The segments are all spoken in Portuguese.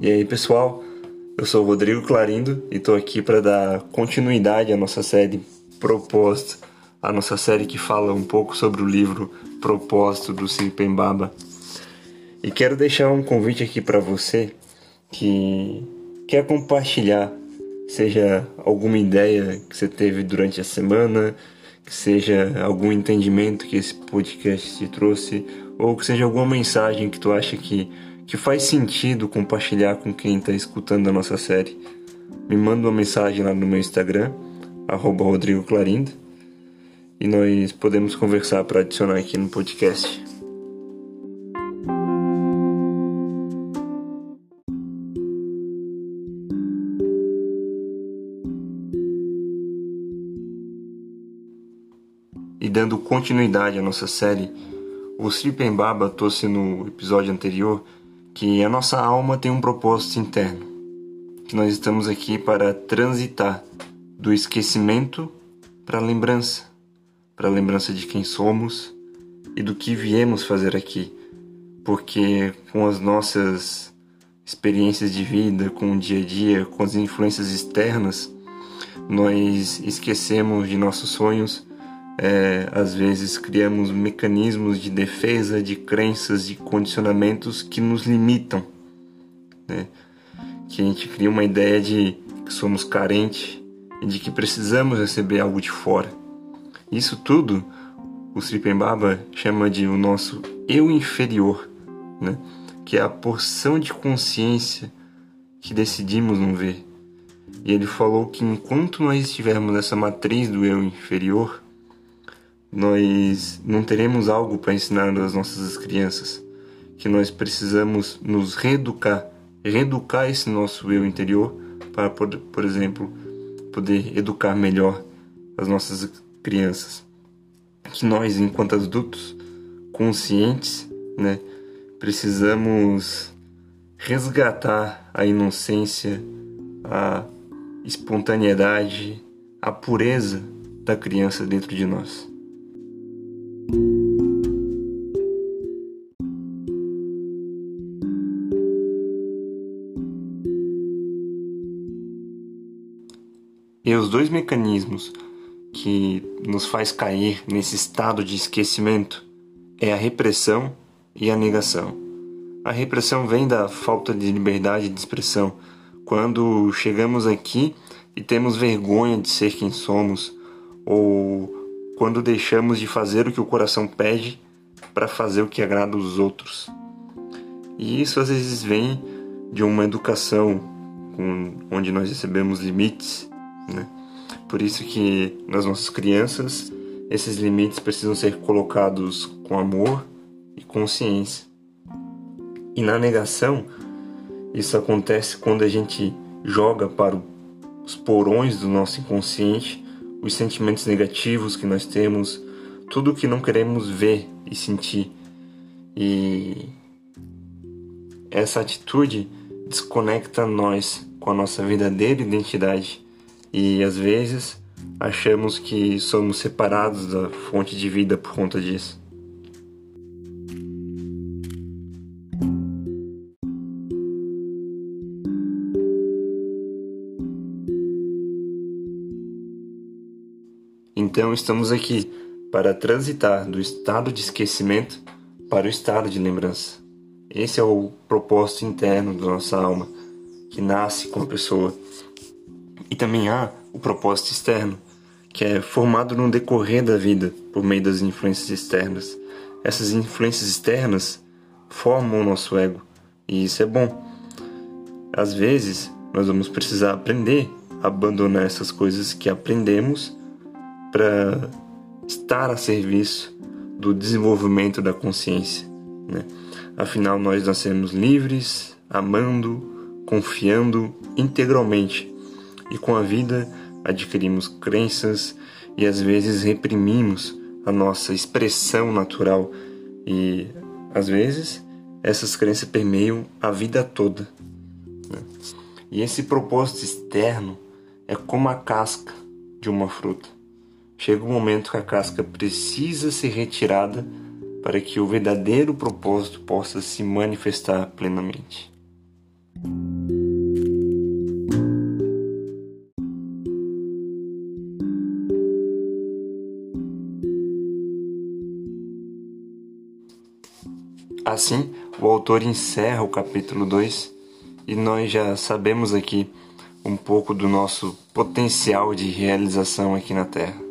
E aí, pessoal? Eu sou o Rodrigo Clarindo e estou aqui para dar continuidade à nossa série Propósito, a nossa série que fala um pouco sobre o livro Propósito do Sirpembaba. E quero deixar um convite aqui para você que quer compartilhar, seja alguma ideia que você teve durante a semana, que seja algum entendimento que esse podcast te trouxe, ou que seja alguma mensagem que tu acha que que faz sentido compartilhar com quem está escutando a nossa série, me manda uma mensagem lá no meu Instagram, Rodrigo Clarindo, e nós podemos conversar para adicionar aqui no podcast. E dando continuidade à nossa série, o Sri Pembaba trouxe no episódio anterior que a nossa alma tem um propósito interno, que nós estamos aqui para transitar do esquecimento para a lembrança, para a lembrança de quem somos e do que viemos fazer aqui, porque com as nossas experiências de vida, com o dia a dia, com as influências externas, nós esquecemos de nossos sonhos é, às vezes criamos mecanismos de defesa de crenças, de condicionamentos que nos limitam, né? que a gente cria uma ideia de que somos carentes e de que precisamos receber algo de fora. Isso tudo o Sripembaba chama de o nosso eu inferior, né? que é a porção de consciência que decidimos não ver. E ele falou que enquanto nós estivermos nessa matriz do eu inferior, nós não teremos algo para ensinar às nossas crianças, que nós precisamos nos reeducar, reeducar esse nosso eu interior para, poder, por exemplo, poder educar melhor as nossas crianças. Que nós, enquanto adultos conscientes, né, precisamos resgatar a inocência, a espontaneidade, a pureza da criança dentro de nós. E os dois mecanismos que nos faz cair nesse estado de esquecimento é a repressão e a negação. A repressão vem da falta de liberdade de expressão. Quando chegamos aqui e temos vergonha de ser quem somos, ou quando deixamos de fazer o que o coração pede para fazer o que agrada os outros. E isso às vezes vem de uma educação onde nós recebemos limites né? Por isso que nas nossas crianças esses limites precisam ser colocados com amor e consciência. E na negação, isso acontece quando a gente joga para os porões do nosso inconsciente os sentimentos negativos que nós temos, tudo que não queremos ver e sentir. E essa atitude desconecta nós com a nossa verdadeira identidade e às vezes achamos que somos separados da fonte de vida por conta disso. Então estamos aqui para transitar do estado de esquecimento para o estado de lembrança. Esse é o propósito interno da nossa alma, que nasce com a pessoa e também há o propósito externo, que é formado no decorrer da vida por meio das influências externas. Essas influências externas formam o nosso ego, e isso é bom. Às vezes, nós vamos precisar aprender a abandonar essas coisas que aprendemos para estar a serviço do desenvolvimento da consciência. Né? Afinal, nós nascemos livres, amando, confiando integralmente e com a vida adquirimos crenças e às vezes reprimimos a nossa expressão natural e às vezes essas crenças permeiam a vida toda. Né? E esse propósito externo é como a casca de uma fruta. Chega um momento que a casca precisa ser retirada para que o verdadeiro propósito possa se manifestar plenamente. Assim, o autor encerra o capítulo 2 e nós já sabemos aqui um pouco do nosso potencial de realização aqui na Terra.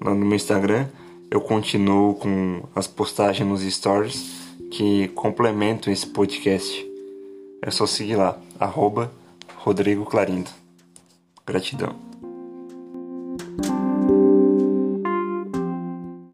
Lá no meu Instagram eu continuo com as postagens nos stories que complementam esse podcast. É só seguir lá, arroba Rodrigo Clarindo. Gratidão.